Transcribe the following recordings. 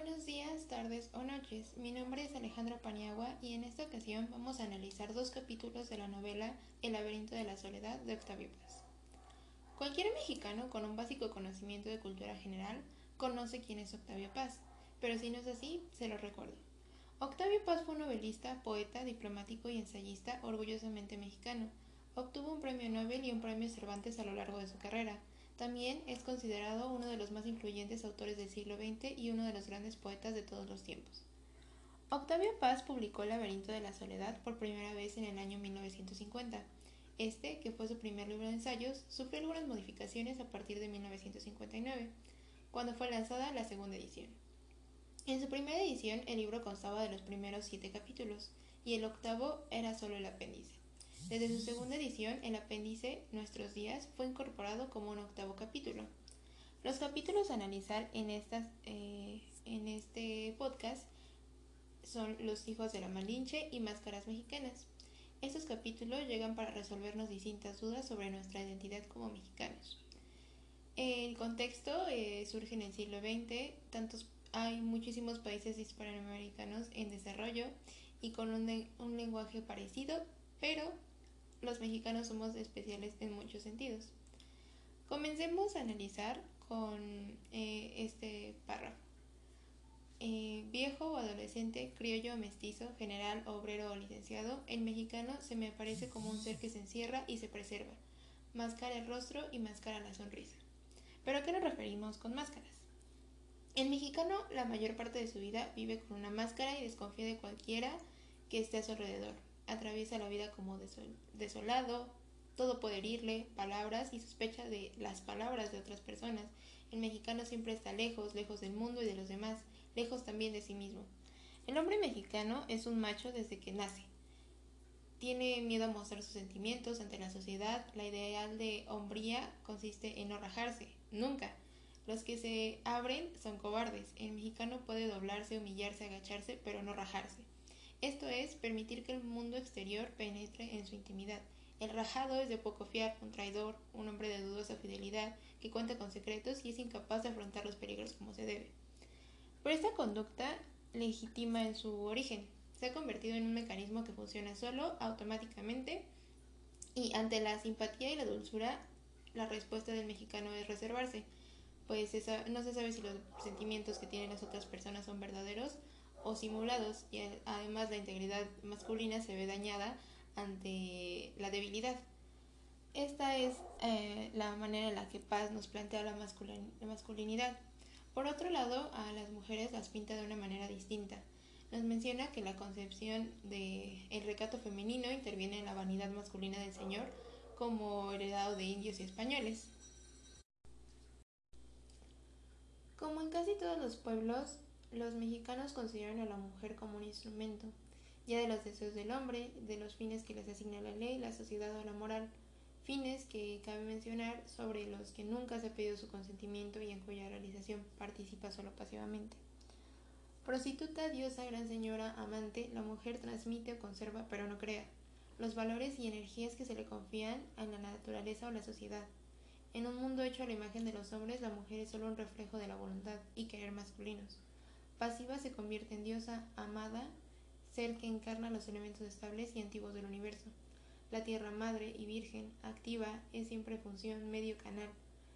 Buenos días, tardes o noches. Mi nombre es Alejandra Paniagua y en esta ocasión vamos a analizar dos capítulos de la novela El laberinto de la soledad de Octavio Paz. Cualquier mexicano con un básico conocimiento de cultura general conoce quién es Octavio Paz, pero si no es así, se lo recuerdo. Octavio Paz fue un novelista, poeta, diplomático y ensayista orgullosamente mexicano. Obtuvo un premio Nobel y un premio Cervantes a lo largo de su carrera también es considerado uno de los más influyentes autores del siglo XX y uno de los grandes poetas de todos los tiempos. Octavio Paz publicó El laberinto de la soledad por primera vez en el año 1950. Este, que fue su primer libro de ensayos, sufrió algunas modificaciones a partir de 1959, cuando fue lanzada la segunda edición. En su primera edición el libro constaba de los primeros siete capítulos, y el octavo era solo el apéndice. Desde su segunda edición, el apéndice Nuestros días fue incorporado como un octavo capítulo. Los capítulos a analizar en, estas, eh, en este podcast son Los hijos de la Malinche y Máscaras mexicanas. Estos capítulos llegan para resolvernos distintas dudas sobre nuestra identidad como mexicanos. El contexto eh, surge en el siglo XX, tantos, hay muchísimos países hispanoamericanos en desarrollo y con un, un lenguaje parecido, pero los mexicanos somos especiales en muchos sentidos. Comencemos a analizar con eh, este párrafo. Eh, viejo o adolescente, criollo mestizo, general, obrero o licenciado, el mexicano se me aparece como un ser que se encierra y se preserva, máscara el rostro y máscara la sonrisa. ¿Pero a qué nos referimos con máscaras? El mexicano la mayor parte de su vida vive con una máscara y desconfía de cualquiera que esté a su alrededor atraviesa la vida como desolado, todo puede herirle, palabras y sospecha de las palabras de otras personas. El mexicano siempre está lejos, lejos del mundo y de los demás, lejos también de sí mismo. El hombre mexicano es un macho desde que nace. Tiene miedo a mostrar sus sentimientos ante la sociedad. La ideal de hombría consiste en no rajarse, nunca. Los que se abren son cobardes. El mexicano puede doblarse, humillarse, agacharse, pero no rajarse. Esto es permitir que el mundo exterior penetre en su intimidad. El rajado es de poco fiar, un traidor, un hombre de dudosa fidelidad, que cuenta con secretos y es incapaz de afrontar los peligros como se debe. Pero esta conducta legítima en su origen. Se ha convertido en un mecanismo que funciona solo, automáticamente, y ante la simpatía y la dulzura, la respuesta del mexicano es reservarse, pues no se sabe si los sentimientos que tienen las otras personas son verdaderos o simulados y además la integridad masculina se ve dañada ante la debilidad. Esta es eh, la manera en la que Paz nos plantea la, masculinidad. Por otro lado, a las mujeres las pinta de una manera distinta. Nos menciona que la concepción del el recato femenino interviene en la vanidad masculina del Señor como heredado de indios y españoles. Como en casi todos los pueblos, los mexicanos consideran a la mujer como un instrumento, ya de los deseos del hombre, de los fines que les asigna la ley, la sociedad o la moral, fines que cabe mencionar sobre los que nunca se ha pedido su consentimiento y en cuya realización participa solo pasivamente. Prostituta, diosa, gran señora, amante, la mujer transmite o conserva, pero no crea, los valores y energías que se le confían a la naturaleza o la sociedad. En un mundo hecho a la imagen de los hombres, la mujer es solo un reflejo de la voluntad y querer masculinos. Pasiva se convierte en diosa amada, ser que encarna los elementos estables y antiguos del universo. La tierra madre y virgen, activa, es siempre función, medio canal.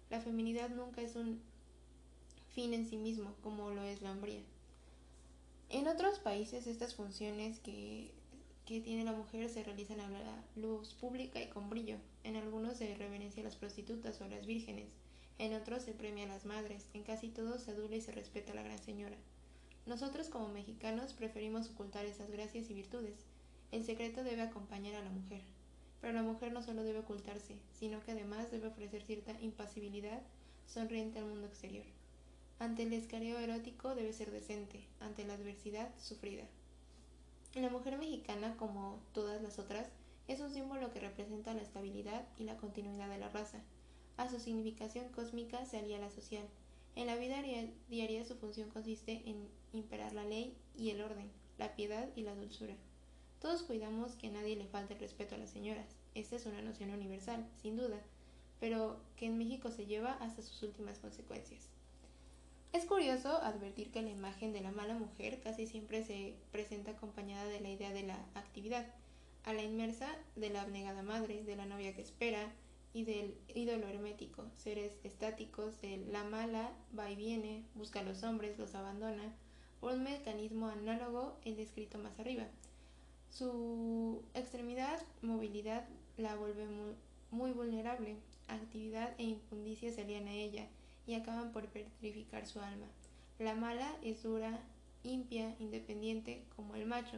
La feminidad nunca es un fin en sí mismo, como lo es la hombría. En otros países estas funciones que, que tiene la mujer se realizan a la luz pública y con brillo. En algunos se reverencia a las prostitutas o a las vírgenes, en otros se premia a las madres, en casi todos se adula y se respeta a la gran señora. Nosotros como mexicanos preferimos ocultar esas gracias y virtudes. El secreto debe acompañar a la mujer. Pero la mujer no solo debe ocultarse, sino que además debe ofrecer cierta impasibilidad sonriente al mundo exterior. Ante el escareo erótico debe ser decente, ante la adversidad sufrida. La mujer mexicana, como todas las otras, es un símbolo que representa la estabilidad y la continuidad de la raza. A su significación cósmica se alía la social, en la vida diaria su función consiste en imperar la ley y el orden, la piedad y la dulzura. Todos cuidamos que nadie le falte el respeto a las señoras. Esta es una noción universal, sin duda, pero que en México se lleva hasta sus últimas consecuencias. Es curioso advertir que la imagen de la mala mujer casi siempre se presenta acompañada de la idea de la actividad, a la inmersa de la abnegada madre, de la novia que espera y del ídolo hermético, seres estáticos de la mala va y viene, busca a los hombres, los abandona, por un mecanismo análogo el descrito más arriba. Su extremidad, movilidad, la vuelve muy, vulnerable, actividad e impundicia se alían a ella, y acaban por petrificar su alma. La mala es dura, impia, independiente, como el macho.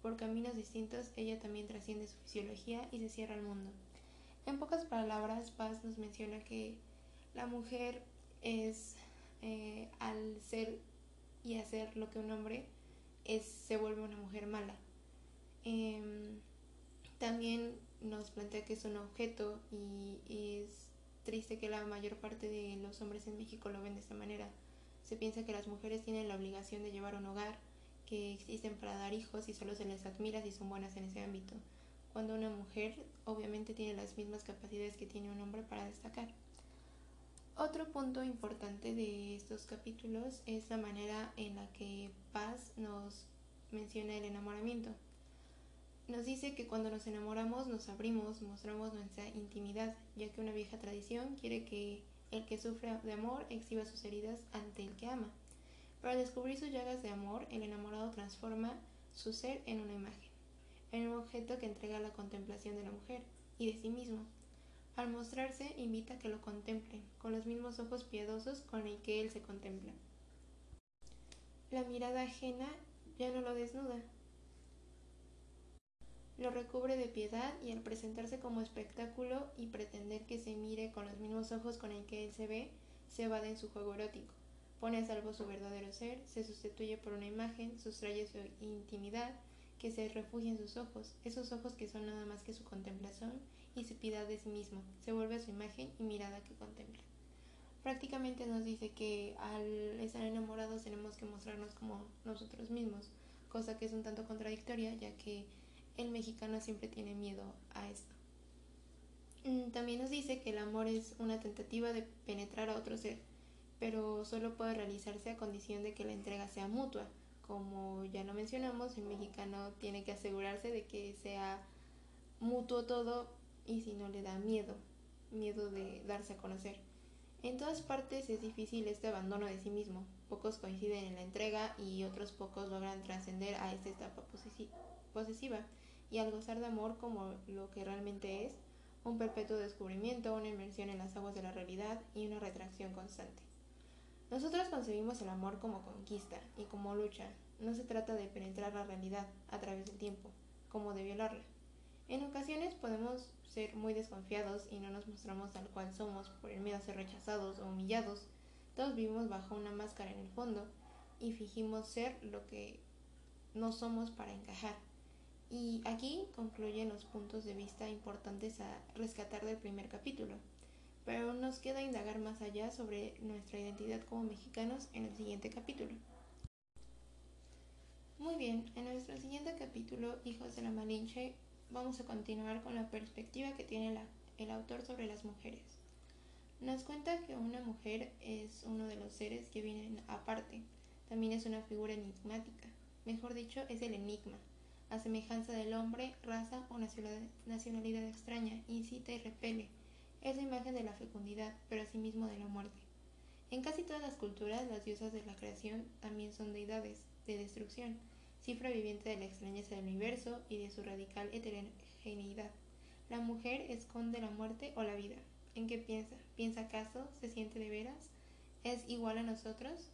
Por caminos distintos, ella también trasciende su fisiología y se cierra al mundo. En pocas palabras, Paz nos menciona que la mujer es, eh, al ser y hacer lo que un hombre es, se vuelve una mujer mala. Em, también nos plantea que es un objeto y es triste que la mayor parte de los hombres en México lo ven de esta manera. Se piensa que las mujeres tienen la obligación de llevar un hogar, que existen para dar hijos y solo se les admira si son buenas en ese ámbito, cuando una mujer obviamente tiene las mismas capacidades que tiene un hombre para destacar. Otro punto importante de estos capítulos es la manera en la que Paz nos menciona el enamoramiento. Nos dice que cuando nos enamoramos nos abrimos, mostramos nuestra intimidad, ya que una vieja tradición quiere que el que sufre de amor exhiba sus heridas ante el que ama. Para descubrir sus llagas de amor, el enamorado transforma su ser en una imagen, en un objeto que entrega la contemplación de la mujer y de sí mismo. Al mostrarse, invita a que lo contemplen, con los mismos ojos piadosos con el que él se contempla. La mirada ajena ya no lo desnuda, lo recubre de piedad y al presentarse como espectáculo y pretender que se mire con los mismos ojos con el que él se ve, se evade en su juego erótico. Pone a salvo su verdadero ser, se sustituye por una imagen, sustrae su intimidad, que se refugia en sus ojos, esos ojos que son nada más que su contemplación y su piedad de sí mismo, se vuelve a su imagen y mirada que contempla. Prácticamente nos dice que al estar enamorados tenemos que mostrarnos como nosotros mismos, cosa que es un tanto contradictoria, ya que el mexicano siempre tiene miedo a esto. Mm, también nos dice que el amor es una tentativa de penetrar a otro ser, pero solo puede realizarse a condición de que la entrega sea mutua. Como ya lo mencionamos, el mexicano tiene que asegurarse de que sea mutuo todo y si no le da miedo, miedo de darse a conocer. En todas partes es difícil este abandono de sí mismo. Pocos coinciden en la entrega y otros pocos logran trascender a esta etapa posesiva y al gozar de amor como lo que realmente es, un perpetuo descubrimiento, una inmersión en las aguas de la realidad y una retracción constante. Nosotros concebimos el amor como conquista y como lucha. No se trata de penetrar la realidad a través del tiempo, como de violarla. En ocasiones podemos ser muy desconfiados y no nos mostramos tal cual somos por el miedo a ser rechazados o humillados. Todos vivimos bajo una máscara en el fondo y fingimos ser lo que no somos para encajar. Y aquí concluyen los puntos de vista importantes a rescatar del primer capítulo, pero nos queda indagar más allá sobre nuestra identidad como mexicanos en el siguiente capítulo. Muy bien, en nuestro siguiente capítulo, Hijos de la Malinche, vamos a continuar con la perspectiva que tiene el autor sobre las mujeres. Nos cuenta que una mujer es uno de los seres que vienen aparte, también es una figura enigmática, mejor dicho, es el enigma a semejanza del hombre, raza o nacionalidad extraña, incita y repele. Es la imagen de la fecundidad, pero asimismo de la muerte. En casi todas las culturas, las diosas de la creación también son deidades de destrucción, cifra viviente de la extrañeza del universo y de su radical heterogeneidad. La mujer esconde la muerte o la vida. ¿En qué piensa? ¿Piensa acaso? ¿Se siente de veras? ¿Es igual a nosotros?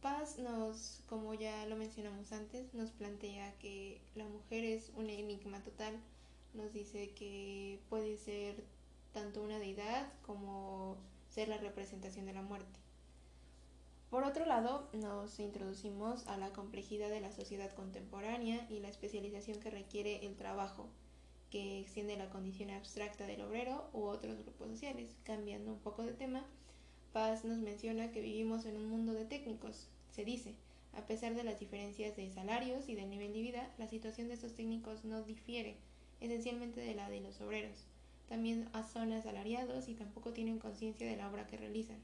Paz nos, como ya lo mencionamos antes, nos plantea que la mujer es un enigma total. Nos dice que puede ser tanto una deidad como ser la representación de la muerte. Por otro lado, nos introducimos a la complejidad de la sociedad contemporánea y la especialización que requiere el trabajo, que extiende la condición abstracta del obrero u otros grupos sociales. Cambiando un poco de tema, Paz nos menciona que vivimos en un mundo de técnicos. Se dice, a pesar de las diferencias de salarios y del nivel de vida, la situación de estos técnicos no difiere esencialmente de la de los obreros. También son asalariados y tampoco tienen conciencia de la obra que realizan.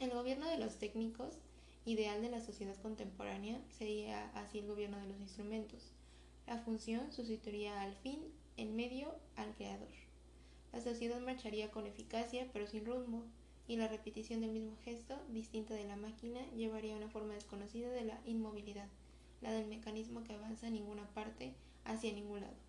El gobierno de los técnicos, ideal de la sociedad contemporánea, sería así el gobierno de los instrumentos. La función sustituiría al fin, el medio al creador. La sociedad marcharía con eficacia pero sin rumbo, y la repetición del mismo gesto, distinta de la máquina, llevaría a una forma desconocida de la inmovilidad, la del mecanismo que avanza a ninguna parte, hacia ningún lado.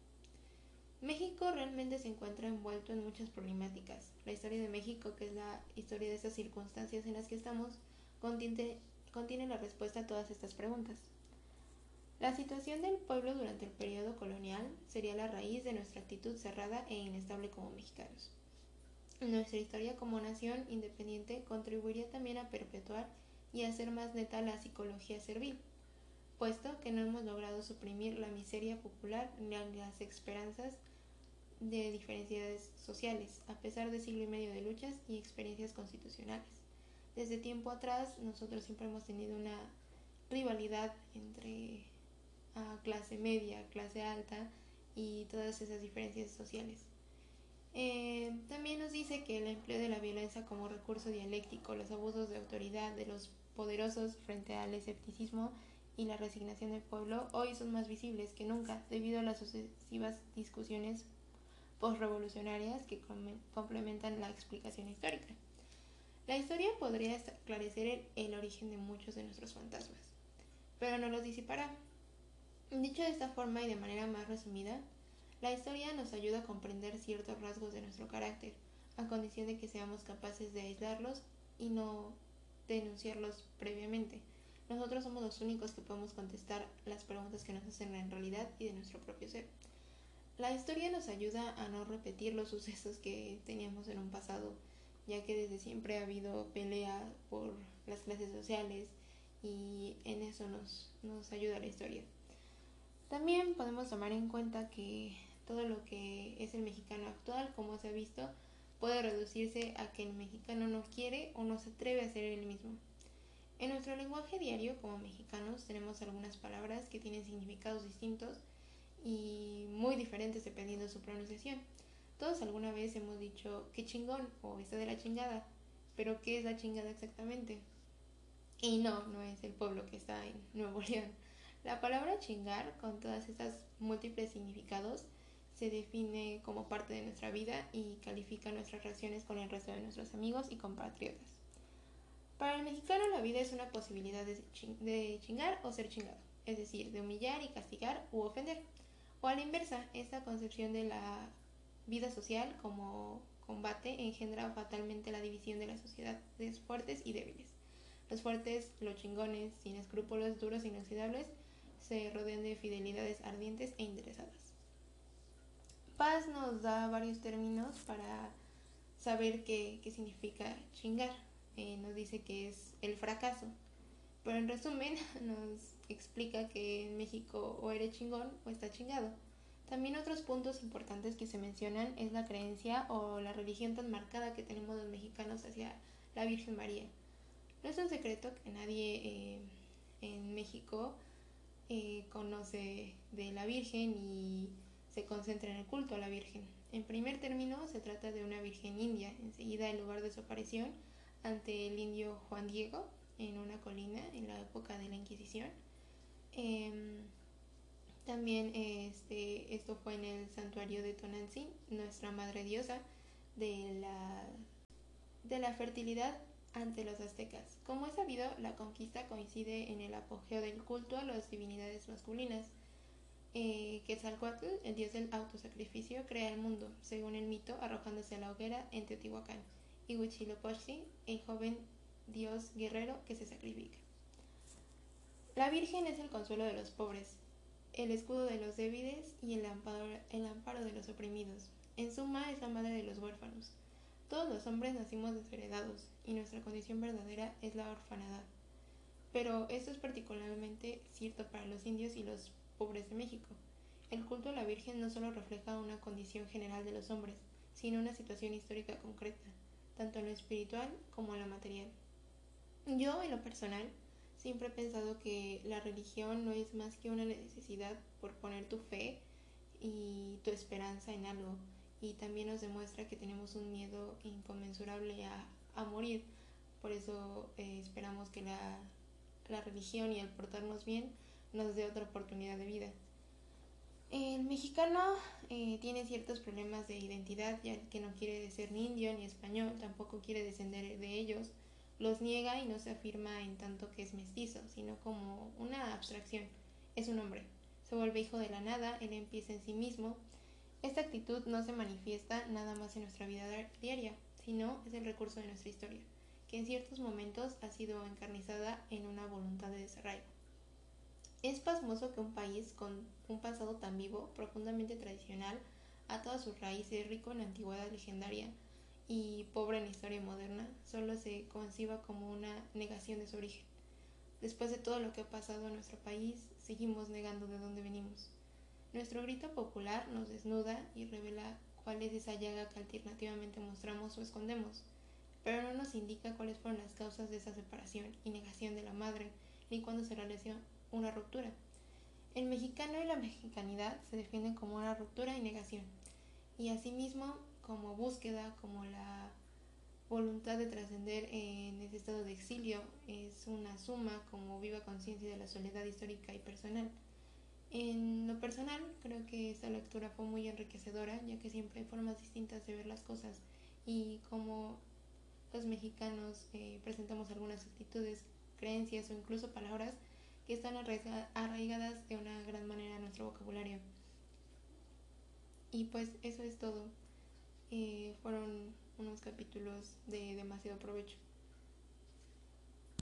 México realmente se encuentra envuelto en muchas problemáticas. La historia de México, que es la historia de estas circunstancias en las que estamos, contiene, contiene la respuesta a todas estas preguntas. La situación del pueblo durante el periodo colonial sería la raíz de nuestra actitud cerrada e inestable como mexicanos. Nuestra historia como nación independiente contribuiría también a perpetuar y hacer más neta la psicología servil, puesto que no hemos logrado suprimir la miseria popular ni las esperanzas de diferencias sociales, a pesar de siglo y medio de luchas y experiencias constitucionales. Desde tiempo atrás, nosotros siempre hemos tenido una rivalidad entre clase media, clase alta y todas esas diferencias sociales. Eh, también nos dice que el empleo de la violencia como recurso dialéctico, los abusos de autoridad de los poderosos frente al escepticismo y la resignación del pueblo hoy son más visibles que nunca debido a las sucesivas discusiones postrevolucionarias que complementan la explicación histórica. La historia podría esclarecer el, el, origen de muchos de nuestros fantasmas, pero no los disipará. Dicho de esta forma y de manera más resumida, la historia nos ayuda a comprender ciertos rasgos de nuestro carácter, a condición de que seamos capaces de aislarlos y no denunciarlos previamente. Nosotros somos los únicos que podemos contestar las preguntas que nos hacen en realidad y de nuestro propio ser. La historia nos ayuda a no repetir los sucesos que teníamos en un pasado, ya que desde siempre ha habido pelea por las clases sociales y en eso nos, nos ayuda la historia. También podemos tomar en cuenta que todo lo que es el mexicano actual, como se ha visto, puede reducirse a que el mexicano no quiere o no se atreve a ser el mismo. En nuestro lenguaje diario como mexicanos tenemos algunas palabras que tienen significados distintos y muy diferentes dependiendo de su pronunciación. Todos alguna vez hemos dicho qué chingón o está de la chingada, pero ¿qué es la chingada exactamente? Y no, no es el pueblo que está en Nuevo León. La palabra chingar, con todas estas múltiples significados, se define como parte de nuestra vida y califica nuestras relaciones con el resto de nuestros amigos y compatriotas. Para el mexicano la vida es una posibilidad de, de chingar o ser chingado, es decir, de humillar y castigar u ofender. O a la inversa, esta concepción de la vida social como combate engendra fatalmente la división de la sociedad de fuertes y débiles. Los fuertes, los chingones, sin escrúpulos, duros e inoxidables, se rodean de fidelidades ardientes e interesadas. Paz nos da varios términos para saber qué, qué significa chingar. Eh, nos dice que es el fracaso, pero en resumen nos explica que en México o eres chingón o está chingado. También otros puntos importantes que se mencionan es la creencia o la religión tan marcada que tenemos los mexicanos hacia la Virgen María. No es un secreto que nadie eh, en México eh, conoce de la Virgen y se concentra en el culto a la Virgen. En primer término se trata de una Virgen india, enseguida el lugar de su aparición ante el indio Juan Diego en una colina en la época de la Inquisición. Em, también este, esto fue en el santuario de Tonantzin, nuestra madre diosa de la, de la fertilidad ante los aztecas. Como es sabido, la conquista coincide en el apogeo del culto a las divinidades masculinas. Eh, Quetzalcoatl, el dios del autosacrificio, crea el mundo, según el mito, arrojándose a la hoguera en Teotihuacán, y Huitzilopochtli, el joven dios guerrero que se sacrifica. La Virgen es el consuelo de los pobres, el escudo de los débiles y el amparo, de los oprimidos. En suma, es la madre de los huérfanos. Todos los hombres nacimos desheredados y nuestra condición verdadera es la orfanadad. Pero esto es particularmente cierto para los indios y los pobres de México. El culto a la Virgen no solo refleja una condición general de los hombres, sino una situación histórica concreta, tanto en lo espiritual como en lo material. Yo, en lo personal, Siempre he pensado que la religión no es más que una necesidad por poner tu fe y tu esperanza en algo. Y también nos demuestra que tenemos un miedo inconmensurable a, a morir. por eso eh, esperamos que la, la religión y el portarnos bien nos dé otra oportunidad de vida. El mexicano eh, tiene ciertos problemas de identidad, ya que no quiere ser ni indio ni español, tampoco quiere descender de ellos, los niega y no se afirma en tanto que es mestizo, sino como una abstracción. Es un hombre, se vuelve hijo de la nada, él empieza en sí mismo. Esta actitud no se manifiesta nada más en nuestra vida diaria, sino es el recurso de nuestra historia, que en ciertos momentos ha sido encarnizada en una voluntad de desarraigo. Es pasmoso que un país con un pasado tan vivo, profundamente tradicional, a todas sus raíces, rico en antigüedad legendaria y pobre en historia moderna, solo se conciba como una negación de su origen. Después de todo lo que ha pasado en nuestro país, seguimos negando de dónde venimos. Nuestro grito popular nos desnuda y revela cuál es esa llaga que alternativamente mostramos o escondemos, pero no nos indica cuáles fueron las causas de esa separación y negación de la madre, ni cuándo se realizó una ruptura. El mexicano y la mexicanidad se definen como una ruptura y negación, y asimismo como búsqueda, como la voluntad de trascender en ese estado de exilio, es una suma como viva conciencia de la soledad histórica y personal. En lo personal, creo que esta lectura fue muy enriquecedora, ya que siempre hay formas distintas de ver las cosas y como los mexicanos eh, presentamos algunas actitudes, creencias o incluso palabras que están arraigadas de una gran manera en nuestro vocabulario. Y pues eso es todo. Eh, fueron unos capítulos de demasiado provecho.